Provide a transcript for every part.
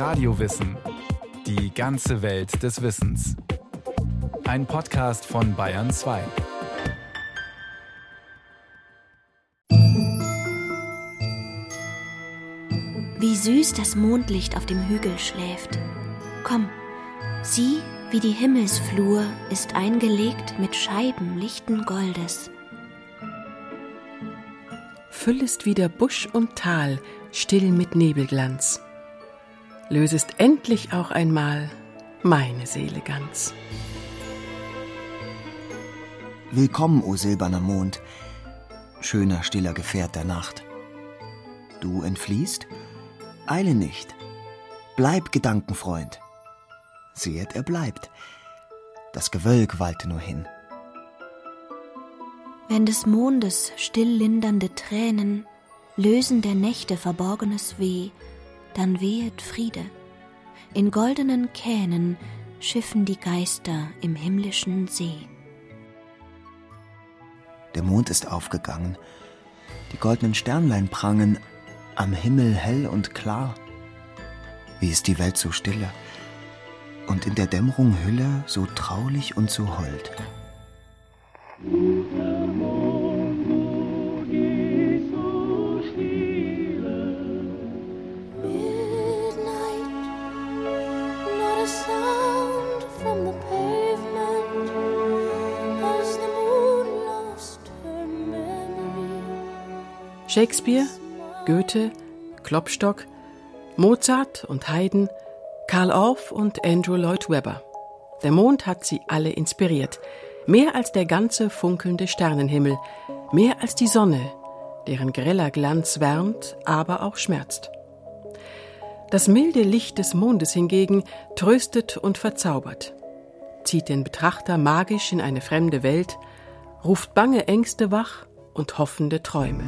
Radiowissen. Die ganze Welt des Wissens. Ein Podcast von Bayern 2. Wie süß das Mondlicht auf dem Hügel schläft. Komm, sieh, wie die Himmelsflur ist eingelegt mit Scheiben lichten Goldes. Füll ist wieder Busch und Tal, still mit Nebelglanz. Lösest endlich auch einmal meine Seele ganz. Willkommen, o silberner Mond, schöner, stiller Gefährt der Nacht. Du entfliehst? Eile nicht. Bleib Gedankenfreund. Sehet, er bleibt. Das Gewölk wallte nur hin. Wenn des Mondes still lindernde Tränen lösen der Nächte verborgenes Weh, dann wehet Friede. In goldenen Kähnen schiffen die Geister im himmlischen See. Der Mond ist aufgegangen, die goldenen Sternlein prangen, am Himmel hell und klar. Wie ist die Welt so stille und in der Dämmerung Hülle so traulich und so hold. Shakespeare, Goethe, Klopstock, Mozart und Haydn, Karl Orff und Andrew Lloyd Webber. Der Mond hat sie alle inspiriert. Mehr als der ganze funkelnde Sternenhimmel, mehr als die Sonne, deren greller Glanz wärmt, aber auch schmerzt. Das milde Licht des Mondes hingegen tröstet und verzaubert, zieht den Betrachter magisch in eine fremde Welt, ruft bange Ängste wach und hoffende Träume.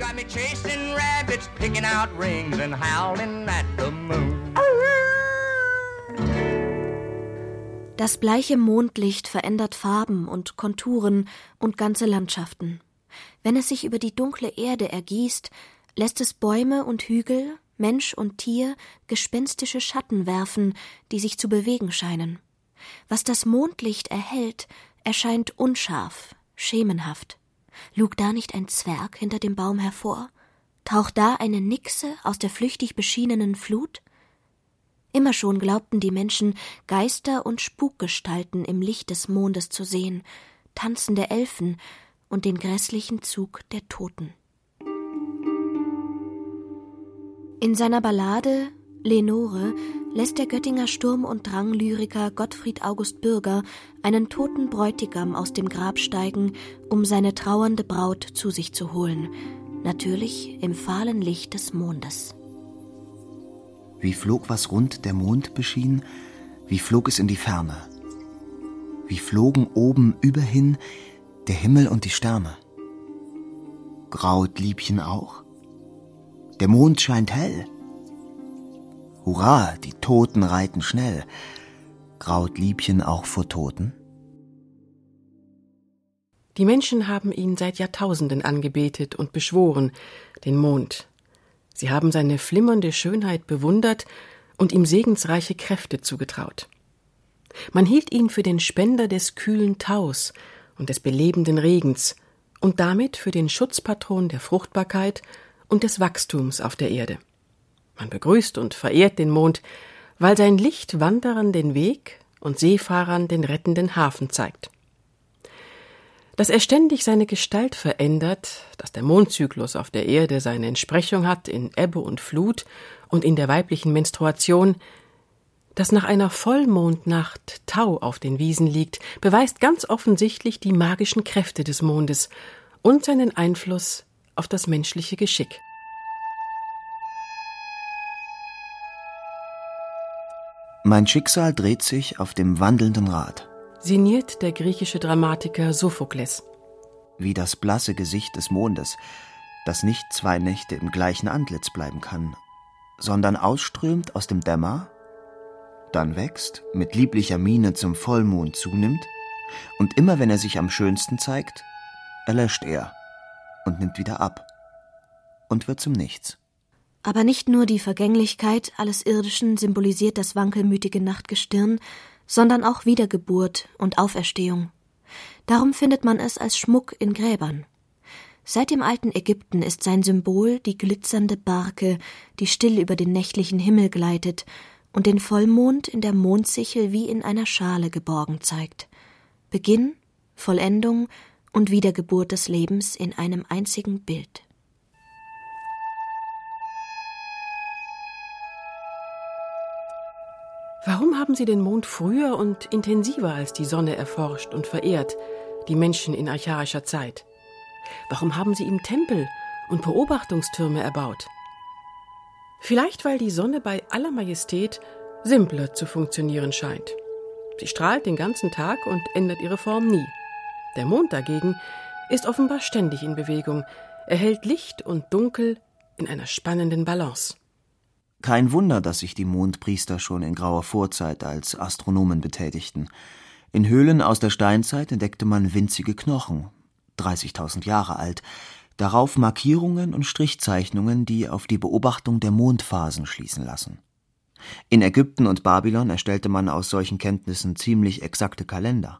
got me chasing rabbits, picking out rings and howling at the moon. Das bleiche Mondlicht verändert Farben und Konturen und ganze Landschaften. Wenn es sich über die dunkle Erde ergießt, lässt es Bäume und Hügel, Mensch und Tier gespenstische Schatten werfen, die sich zu bewegen scheinen. Was das Mondlicht erhält, erscheint unscharf, schemenhaft. Lug da nicht ein Zwerg hinter dem Baum hervor? Taucht da eine Nixe aus der flüchtig beschienenen Flut? Immer schon glaubten die Menschen, Geister und Spukgestalten im Licht des Mondes zu sehen, tanzende Elfen und den grässlichen Zug der Toten. In seiner Ballade Lenore lässt der Göttinger Sturm- und Dranglyriker Gottfried August Bürger einen toten Bräutigam aus dem Grab steigen, um seine trauernde Braut zu sich zu holen, natürlich im fahlen Licht des Mondes. Wie flog was rund der Mond beschien, wie flog es in die Ferne. Wie flogen oben überhin der Himmel und die Sterne. Graut Liebchen auch? Der Mond scheint hell. Hurra, die Toten reiten schnell. Graut Liebchen auch vor Toten? Die Menschen haben ihn seit Jahrtausenden angebetet und beschworen, den Mond. Sie haben seine flimmernde Schönheit bewundert und ihm segensreiche Kräfte zugetraut. Man hielt ihn für den Spender des kühlen Taus und des belebenden Regens und damit für den Schutzpatron der Fruchtbarkeit und des Wachstums auf der Erde. Man begrüßt und verehrt den Mond, weil sein Licht Wanderern den Weg und Seefahrern den rettenden Hafen zeigt. Dass er ständig seine Gestalt verändert, dass der Mondzyklus auf der Erde seine Entsprechung hat in Ebbe und Flut und in der weiblichen Menstruation, dass nach einer Vollmondnacht Tau auf den Wiesen liegt, beweist ganz offensichtlich die magischen Kräfte des Mondes und seinen Einfluss auf das menschliche Geschick. Mein Schicksal dreht sich auf dem wandelnden Rad. Sinniert der griechische Dramatiker Sophokles. Wie das blasse Gesicht des Mondes, das nicht zwei Nächte im gleichen Antlitz bleiben kann, sondern ausströmt aus dem Dämmer, dann wächst, mit lieblicher Miene zum Vollmond zunimmt, und immer wenn er sich am schönsten zeigt, erlöscht er und nimmt wieder ab und wird zum Nichts. Aber nicht nur die Vergänglichkeit alles Irdischen symbolisiert das wankelmütige Nachtgestirn, sondern auch Wiedergeburt und Auferstehung. Darum findet man es als Schmuck in Gräbern. Seit dem alten Ägypten ist sein Symbol die glitzernde Barke, die still über den nächtlichen Himmel gleitet und den Vollmond in der Mondsichel wie in einer Schale geborgen zeigt. Beginn, Vollendung und Wiedergeburt des Lebens in einem einzigen Bild. Warum haben Sie den Mond früher und intensiver als die Sonne erforscht und verehrt, die Menschen in archaischer Zeit? Warum haben Sie ihm Tempel und Beobachtungstürme erbaut? Vielleicht weil die Sonne bei aller Majestät simpler zu funktionieren scheint. Sie strahlt den ganzen Tag und ändert ihre Form nie. Der Mond dagegen ist offenbar ständig in Bewegung, erhält Licht und Dunkel in einer spannenden Balance. Kein Wunder, dass sich die Mondpriester schon in grauer Vorzeit als Astronomen betätigten. In Höhlen aus der Steinzeit entdeckte man winzige Knochen, 30.000 Jahre alt, darauf Markierungen und Strichzeichnungen, die auf die Beobachtung der Mondphasen schließen lassen. In Ägypten und Babylon erstellte man aus solchen Kenntnissen ziemlich exakte Kalender.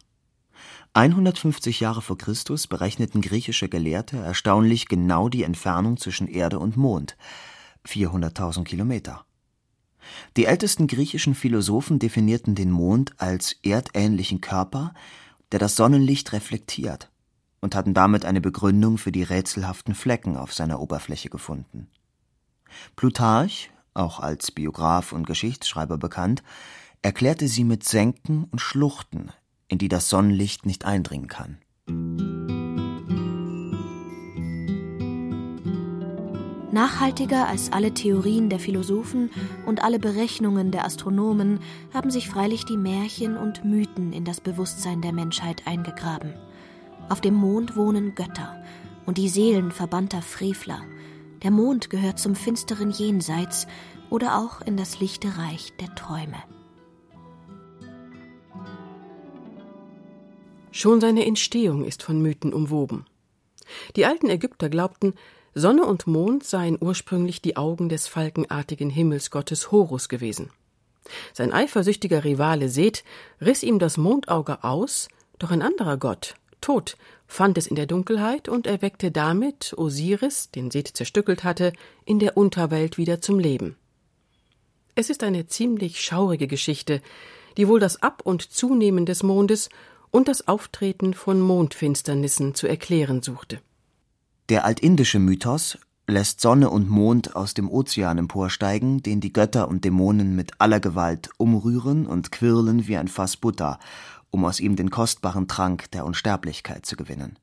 150 Jahre vor Christus berechneten griechische Gelehrte erstaunlich genau die Entfernung zwischen Erde und Mond, 400.000 Kilometer. Die ältesten griechischen Philosophen definierten den Mond als erdähnlichen Körper, der das Sonnenlicht reflektiert, und hatten damit eine Begründung für die rätselhaften Flecken auf seiner Oberfläche gefunden. Plutarch, auch als Biograf und Geschichtsschreiber bekannt, erklärte sie mit Senken und Schluchten, in die das Sonnenlicht nicht eindringen kann. Nachhaltiger als alle Theorien der Philosophen und alle Berechnungen der Astronomen haben sich freilich die Märchen und Mythen in das Bewusstsein der Menschheit eingegraben. Auf dem Mond wohnen Götter und die Seelen verbannter Frevler. Der Mond gehört zum finsteren Jenseits oder auch in das lichte Reich der Träume. Schon seine Entstehung ist von Mythen umwoben. Die alten Ägypter glaubten, Sonne und Mond seien ursprünglich die Augen des falkenartigen Himmelsgottes Horus gewesen. Sein eifersüchtiger Rivale Seth riss ihm das Mondauge aus, doch ein anderer Gott, Tod, fand es in der Dunkelheit und erweckte damit Osiris, den Seth zerstückelt hatte, in der Unterwelt wieder zum Leben. Es ist eine ziemlich schaurige Geschichte, die wohl das Ab- und Zunehmen des Mondes und das Auftreten von Mondfinsternissen zu erklären suchte. Der altindische Mythos lässt Sonne und Mond aus dem Ozean emporsteigen, den die Götter und Dämonen mit aller Gewalt umrühren und quirlen wie ein Fass Butter, um aus ihm den kostbaren Trank der Unsterblichkeit zu gewinnen.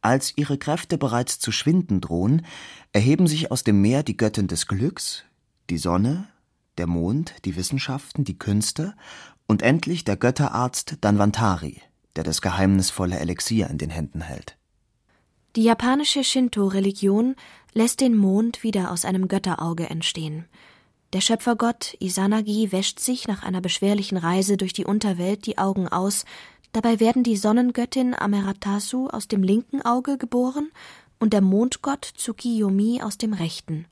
Als ihre Kräfte bereits zu schwinden drohen, erheben sich aus dem Meer die Göttin des Glücks, die Sonne, der Mond, die Wissenschaften, die Künste und endlich der Götterarzt Danvantari, der das geheimnisvolle Elixier in den Händen hält. Die japanische Shinto-Religion lässt den Mond wieder aus einem Götterauge entstehen. Der Schöpfergott Isanagi wäscht sich nach einer beschwerlichen Reise durch die Unterwelt die Augen aus, dabei werden die Sonnengöttin Ameratasu aus dem linken Auge geboren und der Mondgott Tsukiyomi aus dem rechten.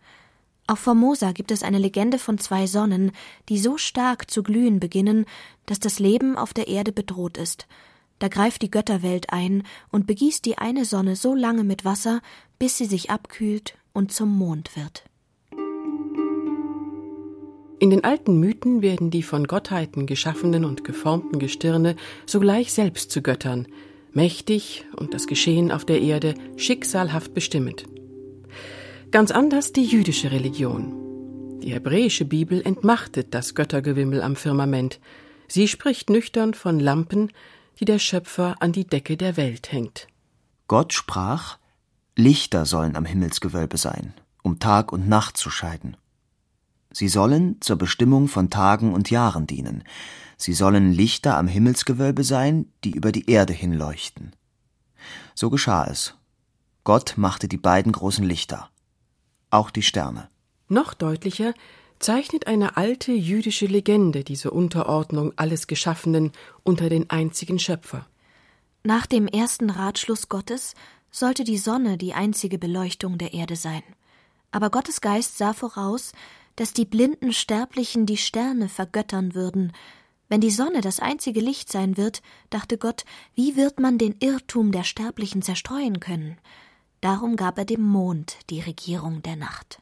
Auf Formosa gibt es eine Legende von zwei Sonnen, die so stark zu glühen beginnen, dass das Leben auf der Erde bedroht ist. Da greift die Götterwelt ein und begießt die eine Sonne so lange mit Wasser, bis sie sich abkühlt und zum Mond wird. In den alten Mythen werden die von Gottheiten geschaffenen und geformten Gestirne sogleich selbst zu Göttern, mächtig und das Geschehen auf der Erde schicksalhaft bestimmend. Ganz anders die jüdische Religion. Die hebräische Bibel entmachtet das Göttergewimmel am Firmament. Sie spricht nüchtern von Lampen, die der Schöpfer an die Decke der Welt hängt. Gott sprach, Lichter sollen am Himmelsgewölbe sein, um Tag und Nacht zu scheiden. Sie sollen zur Bestimmung von Tagen und Jahren dienen. Sie sollen Lichter am Himmelsgewölbe sein, die über die Erde hinleuchten. So geschah es. Gott machte die beiden großen Lichter, auch die Sterne. Noch deutlicher zeichnet eine alte jüdische Legende diese Unterordnung alles Geschaffenen unter den einzigen Schöpfer. Nach dem ersten Ratschluss Gottes sollte die Sonne die einzige Beleuchtung der Erde sein. Aber Gottes Geist sah voraus, dass die blinden Sterblichen die Sterne vergöttern würden. Wenn die Sonne das einzige Licht sein wird, dachte Gott, wie wird man den Irrtum der Sterblichen zerstreuen können? Darum gab er dem Mond die Regierung der Nacht.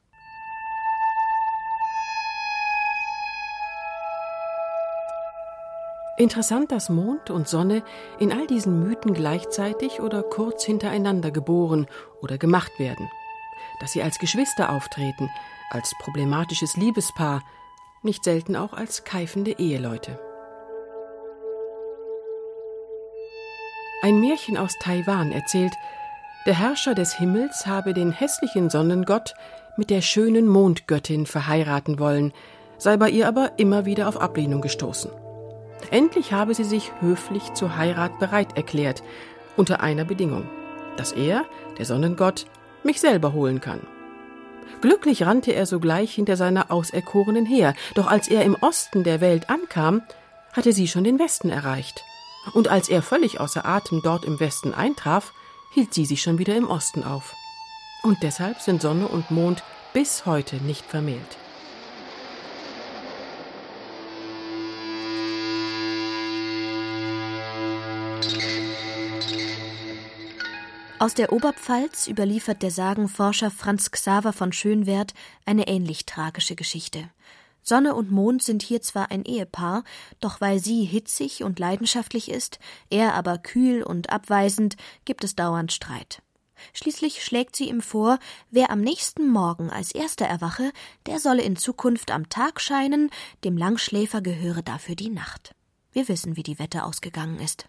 Interessant, dass Mond und Sonne in all diesen Mythen gleichzeitig oder kurz hintereinander geboren oder gemacht werden. Dass sie als Geschwister auftreten, als problematisches Liebespaar, nicht selten auch als keifende Eheleute. Ein Märchen aus Taiwan erzählt, der Herrscher des Himmels habe den hässlichen Sonnengott mit der schönen Mondgöttin verheiraten wollen, sei bei ihr aber immer wieder auf Ablehnung gestoßen. Endlich habe sie sich höflich zur Heirat bereit erklärt, unter einer Bedingung, dass er, der Sonnengott, mich selber holen kann. Glücklich rannte er sogleich hinter seiner Auserkorenen her, doch als er im Osten der Welt ankam, hatte sie schon den Westen erreicht. Und als er völlig außer Atem dort im Westen eintraf, hielt sie sich schon wieder im Osten auf. Und deshalb sind Sonne und Mond bis heute nicht vermählt. Aus der Oberpfalz überliefert der Sagenforscher Franz Xaver von Schönwerth eine ähnlich tragische Geschichte. Sonne und Mond sind hier zwar ein Ehepaar, doch weil sie hitzig und leidenschaftlich ist, er aber kühl und abweisend, gibt es dauernd Streit. Schließlich schlägt sie ihm vor, wer am nächsten Morgen als erster erwache, der solle in Zukunft am Tag scheinen, dem Langschläfer gehöre dafür die Nacht. Wir wissen, wie die Wette ausgegangen ist.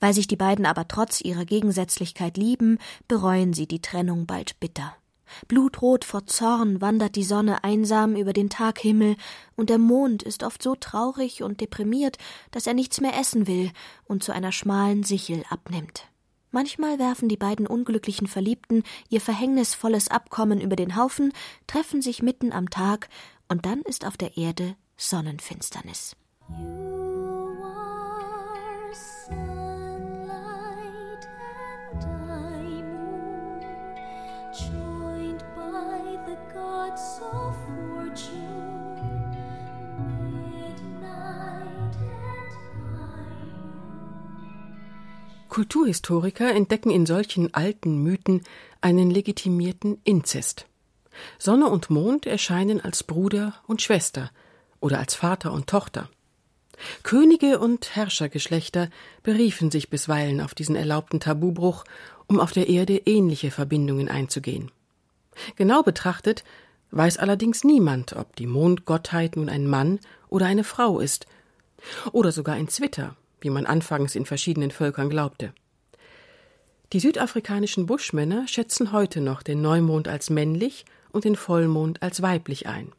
Weil sich die beiden aber trotz ihrer Gegensätzlichkeit lieben, bereuen sie die Trennung bald bitter. Blutrot vor Zorn wandert die Sonne einsam über den Taghimmel, und der Mond ist oft so traurig und deprimiert, dass er nichts mehr essen will und zu einer schmalen Sichel abnimmt. Manchmal werfen die beiden unglücklichen Verliebten ihr verhängnisvolles Abkommen über den Haufen, treffen sich mitten am Tag, und dann ist auf der Erde Sonnenfinsternis. Kulturhistoriker entdecken in solchen alten Mythen einen legitimierten Inzest. Sonne und Mond erscheinen als Bruder und Schwester oder als Vater und Tochter. Könige und Herrschergeschlechter beriefen sich bisweilen auf diesen erlaubten Tabubruch, um auf der Erde ähnliche Verbindungen einzugehen. Genau betrachtet weiß allerdings niemand, ob die Mondgottheit nun ein Mann oder eine Frau ist, oder sogar ein Zwitter, wie man anfangs in verschiedenen Völkern glaubte. Die südafrikanischen Buschmänner schätzen heute noch den Neumond als männlich und den Vollmond als weiblich ein.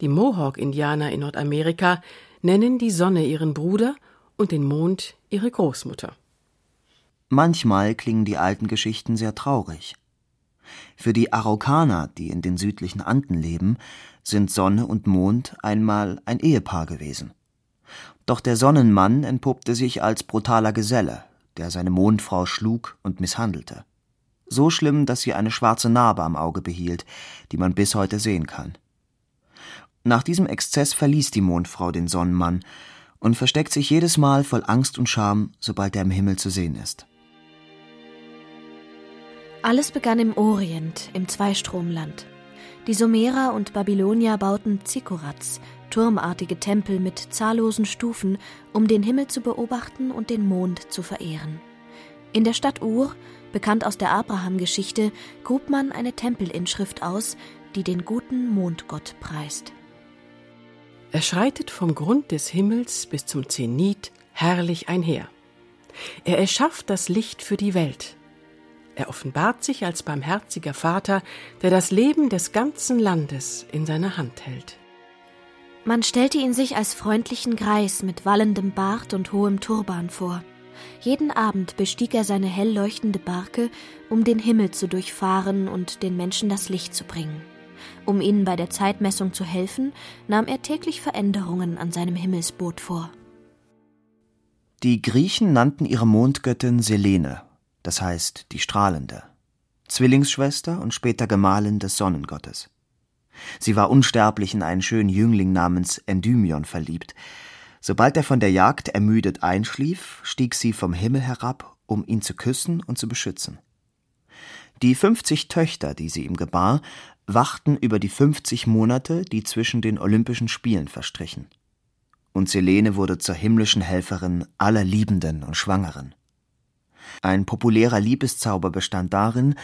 Die Mohawk-Indianer in Nordamerika nennen die Sonne ihren Bruder und den Mond ihre Großmutter. Manchmal klingen die alten Geschichten sehr traurig. Für die Araukaner, die in den südlichen Anden leben, sind Sonne und Mond einmal ein Ehepaar gewesen. Doch der Sonnenmann entpuppte sich als brutaler Geselle, der seine Mondfrau schlug und misshandelte. So schlimm, dass sie eine schwarze Narbe am Auge behielt, die man bis heute sehen kann. Nach diesem Exzess verließ die Mondfrau den Sonnenmann und versteckt sich jedes Mal voll Angst und Scham, sobald er im Himmel zu sehen ist. Alles begann im Orient, im Zweistromland. Die Sumerer und Babylonier bauten Zikurats, turmartige Tempel mit zahllosen Stufen, um den Himmel zu beobachten und den Mond zu verehren. In der Stadt Ur, bekannt aus der Abraham-Geschichte, grub man eine Tempelinschrift aus, die den guten Mondgott preist. Er schreitet vom Grund des Himmels bis zum Zenit herrlich einher. Er erschafft das Licht für die Welt. Er offenbart sich als barmherziger Vater, der das Leben des ganzen Landes in seiner Hand hält. Man stellte ihn sich als freundlichen Greis mit wallendem Bart und hohem Turban vor. Jeden Abend bestieg er seine hell leuchtende Barke, um den Himmel zu durchfahren und den Menschen das Licht zu bringen. Um ihnen bei der Zeitmessung zu helfen, nahm er täglich Veränderungen an seinem Himmelsboot vor. Die Griechen nannten ihre Mondgöttin Selene, das heißt die strahlende, Zwillingsschwester und später Gemahlin des Sonnengottes. Sie war unsterblich in einen schönen Jüngling namens Endymion verliebt. Sobald er von der Jagd ermüdet einschlief, stieg sie vom Himmel herab, um ihn zu küssen und zu beschützen. Die fünfzig Töchter, die sie ihm gebar, wachten über die fünfzig Monate, die zwischen den Olympischen Spielen verstrichen. Und Selene wurde zur himmlischen Helferin aller Liebenden und Schwangeren. Ein populärer Liebeszauber bestand darin,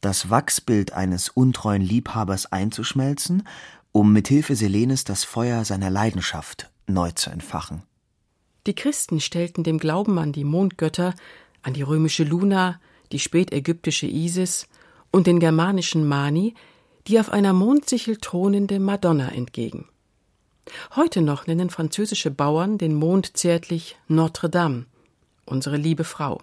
das Wachsbild eines untreuen Liebhabers einzuschmelzen, um mit Hilfe Selenes das Feuer seiner Leidenschaft neu zu entfachen. Die Christen stellten dem Glauben an die Mondgötter, an die römische Luna, die spätägyptische Isis und den germanischen Mani die auf einer Mondsichel thronende Madonna entgegen. Heute noch nennen französische Bauern den Mond zärtlich Notre Dame, unsere liebe Frau.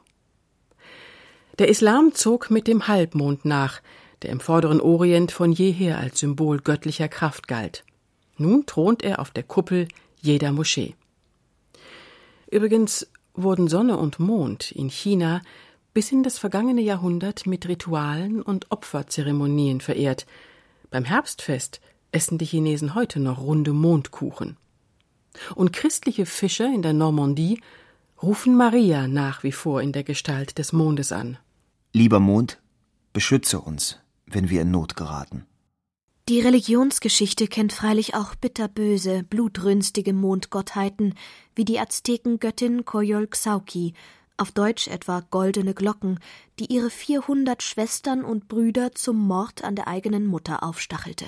Der Islam zog mit dem Halbmond nach, der im vorderen Orient von jeher als Symbol göttlicher Kraft galt. Nun thront er auf der Kuppel jeder Moschee. Übrigens wurden Sonne und Mond in China bis in das vergangene Jahrhundert mit Ritualen und Opferzeremonien verehrt. Beim Herbstfest essen die Chinesen heute noch runde Mondkuchen. Und christliche Fischer in der Normandie rufen Maria nach wie vor in der Gestalt des Mondes an. Lieber Mond, beschütze uns, wenn wir in Not geraten. Die Religionsgeschichte kennt freilich auch bitterböse, blutrünstige Mondgottheiten, wie die Aztekengöttin Coyolxauhqui auf Deutsch etwa goldene Glocken, die ihre vierhundert Schwestern und Brüder zum Mord an der eigenen Mutter aufstachelte.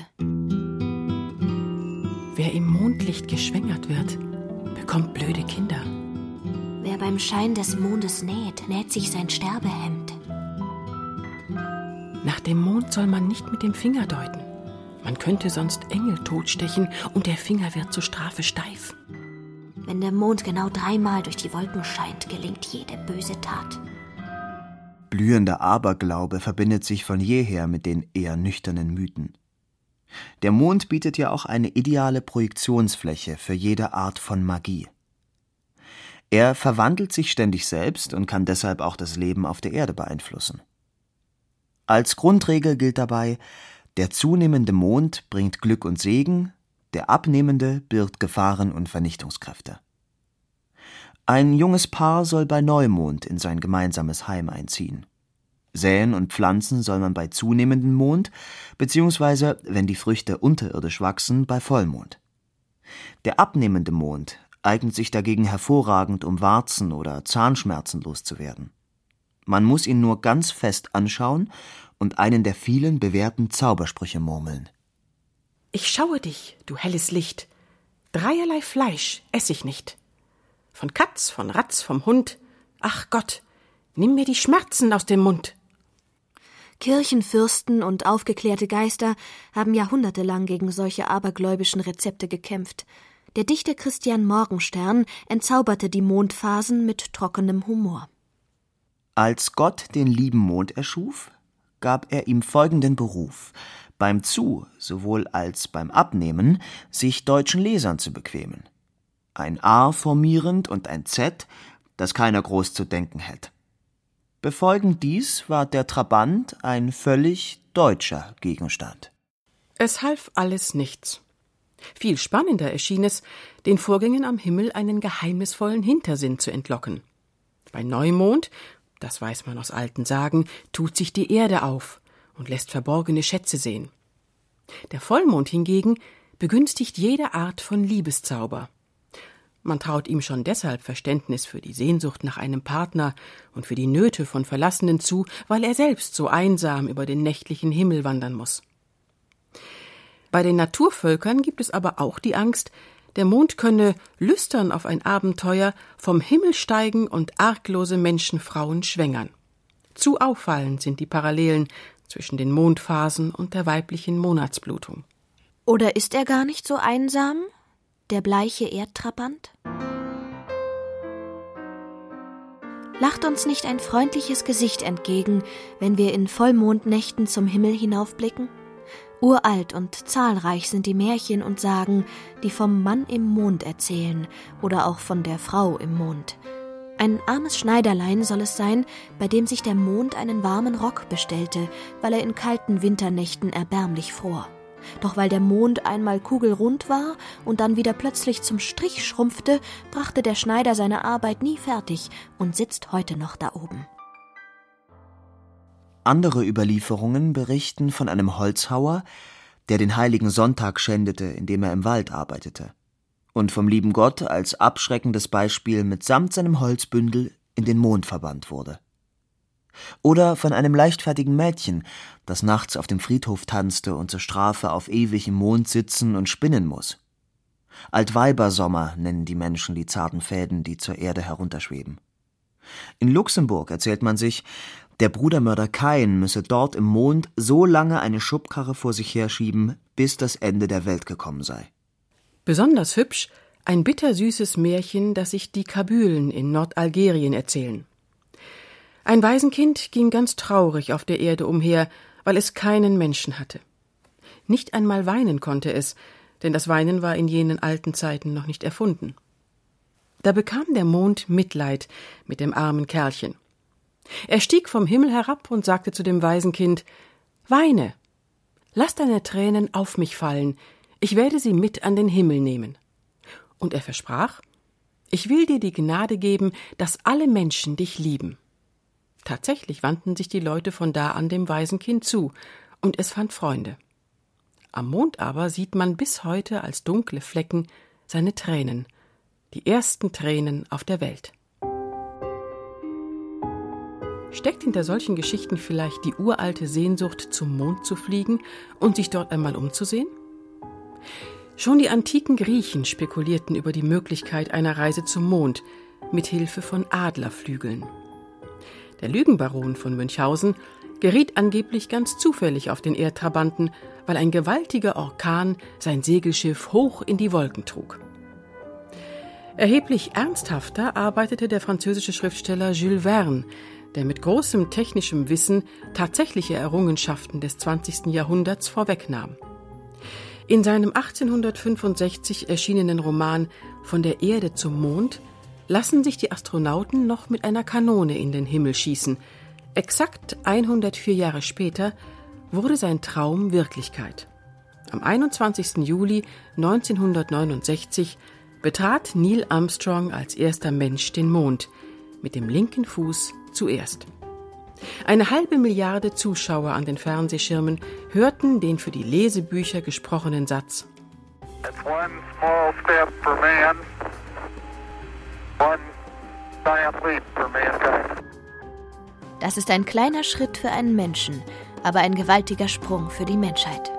Wer im Mondlicht geschwängert wird, bekommt blöde Kinder. Wer beim Schein des Mondes näht, näht sich sein Sterbehemd. Nach dem Mond soll man nicht mit dem Finger deuten. Man könnte sonst Engel totstechen und der Finger wird zur Strafe steif. Wenn der Mond genau dreimal durch die Wolken scheint, gelingt jede böse Tat. Blühender Aberglaube verbindet sich von jeher mit den eher nüchternen Mythen. Der Mond bietet ja auch eine ideale Projektionsfläche für jede Art von Magie. Er verwandelt sich ständig selbst und kann deshalb auch das Leben auf der Erde beeinflussen. Als Grundregel gilt dabei, der zunehmende Mond bringt Glück und Segen, der abnehmende birgt Gefahren und Vernichtungskräfte. Ein junges Paar soll bei Neumond in sein gemeinsames Heim einziehen. Säen und pflanzen soll man bei zunehmendem Mond, beziehungsweise, wenn die Früchte unterirdisch wachsen, bei Vollmond. Der abnehmende Mond eignet sich dagegen hervorragend, um Warzen oder Zahnschmerzen loszuwerden. Man muss ihn nur ganz fest anschauen und einen der vielen bewährten Zaubersprüche murmeln. Ich schaue dich, du helles Licht. Dreierlei Fleisch ess ich nicht. Von Katz, von Ratz, vom Hund. Ach Gott, nimm mir die Schmerzen aus dem Mund. Kirchenfürsten und aufgeklärte Geister haben jahrhundertelang gegen solche abergläubischen Rezepte gekämpft. Der Dichter Christian Morgenstern entzauberte die Mondphasen mit trockenem Humor. Als Gott den lieben Mond erschuf, gab er ihm folgenden Beruf, beim Zu sowohl als beim Abnehmen sich deutschen Lesern zu bequemen. Ein A formierend und ein Z, das keiner groß zu denken hätt. Befolgend dies war der Trabant ein völlig deutscher Gegenstand. Es half alles nichts. Viel spannender erschien es, den Vorgängen am Himmel einen geheimnisvollen Hintersinn zu entlocken. Bei Neumond, das weiß man aus alten Sagen, tut sich die Erde auf, und lässt verborgene Schätze sehen. Der Vollmond hingegen begünstigt jede Art von Liebeszauber. Man traut ihm schon deshalb Verständnis für die Sehnsucht nach einem Partner und für die Nöte von Verlassenen zu, weil er selbst so einsam über den nächtlichen Himmel wandern muss. Bei den Naturvölkern gibt es aber auch die Angst, der Mond könne lüstern auf ein Abenteuer vom Himmel steigen und arglose Menschenfrauen schwängern. Zu auffallend sind die Parallelen zwischen den Mondphasen und der weiblichen Monatsblutung. Oder ist er gar nicht so einsam, der bleiche Erdtrabant? Lacht uns nicht ein freundliches Gesicht entgegen, wenn wir in Vollmondnächten zum Himmel hinaufblicken? Uralt und zahlreich sind die Märchen und Sagen, die vom Mann im Mond erzählen oder auch von der Frau im Mond. Ein armes Schneiderlein soll es sein, bei dem sich der Mond einen warmen Rock bestellte, weil er in kalten Winternächten erbärmlich fror. Doch weil der Mond einmal kugelrund war und dann wieder plötzlich zum Strich schrumpfte, brachte der Schneider seine Arbeit nie fertig und sitzt heute noch da oben. Andere Überlieferungen berichten von einem Holzhauer, der den heiligen Sonntag schändete, indem er im Wald arbeitete, und vom lieben Gott als abschreckendes Beispiel mitsamt seinem Holzbündel in den Mond verbannt wurde. Oder von einem leichtfertigen Mädchen, das nachts auf dem Friedhof tanzte und zur Strafe auf ewig im Mond sitzen und spinnen muss. Altweibersommer nennen die Menschen die zarten Fäden, die zur Erde herunterschweben. In Luxemburg erzählt man sich, der Brudermörder Kain müsse dort im Mond so lange eine Schubkarre vor sich herschieben, bis das Ende der Welt gekommen sei. Besonders hübsch ein bittersüßes Märchen, das sich die Kabylen in Nordalgerien erzählen. Ein Waisenkind ging ganz traurig auf der Erde umher, weil es keinen Menschen hatte. Nicht einmal weinen konnte es, denn das Weinen war in jenen alten Zeiten noch nicht erfunden. Da bekam der Mond Mitleid mit dem armen Kerlchen. Er stieg vom Himmel herab und sagte zu dem Waisenkind Weine. Lass deine Tränen auf mich fallen, ich werde sie mit an den Himmel nehmen. Und er versprach Ich will dir die Gnade geben, dass alle Menschen dich lieben. Tatsächlich wandten sich die Leute von da an dem Waisenkind zu, und es fand Freunde. Am Mond aber sieht man bis heute als dunkle Flecken seine Tränen, die ersten Tränen auf der Welt. Steckt hinter solchen Geschichten vielleicht die uralte Sehnsucht, zum Mond zu fliegen und sich dort einmal umzusehen? Schon die antiken Griechen spekulierten über die Möglichkeit einer Reise zum Mond mit Hilfe von Adlerflügeln. Der Lügenbaron von Münchhausen geriet angeblich ganz zufällig auf den Erdtrabanten, weil ein gewaltiger Orkan sein Segelschiff hoch in die Wolken trug. Erheblich ernsthafter arbeitete der französische Schriftsteller Jules Verne, der mit großem technischem Wissen tatsächliche Errungenschaften des 20. Jahrhunderts vorwegnahm. In seinem 1865 erschienenen Roman Von der Erde zum Mond lassen sich die Astronauten noch mit einer Kanone in den Himmel schießen. Exakt 104 Jahre später wurde sein Traum Wirklichkeit. Am 21. Juli 1969 betrat Neil Armstrong als erster Mensch den Mond, mit dem linken Fuß zuerst. Eine halbe Milliarde Zuschauer an den Fernsehschirmen hörten den für die Lesebücher gesprochenen Satz. Das ist ein kleiner Schritt für einen Menschen, aber ein gewaltiger Sprung für die Menschheit.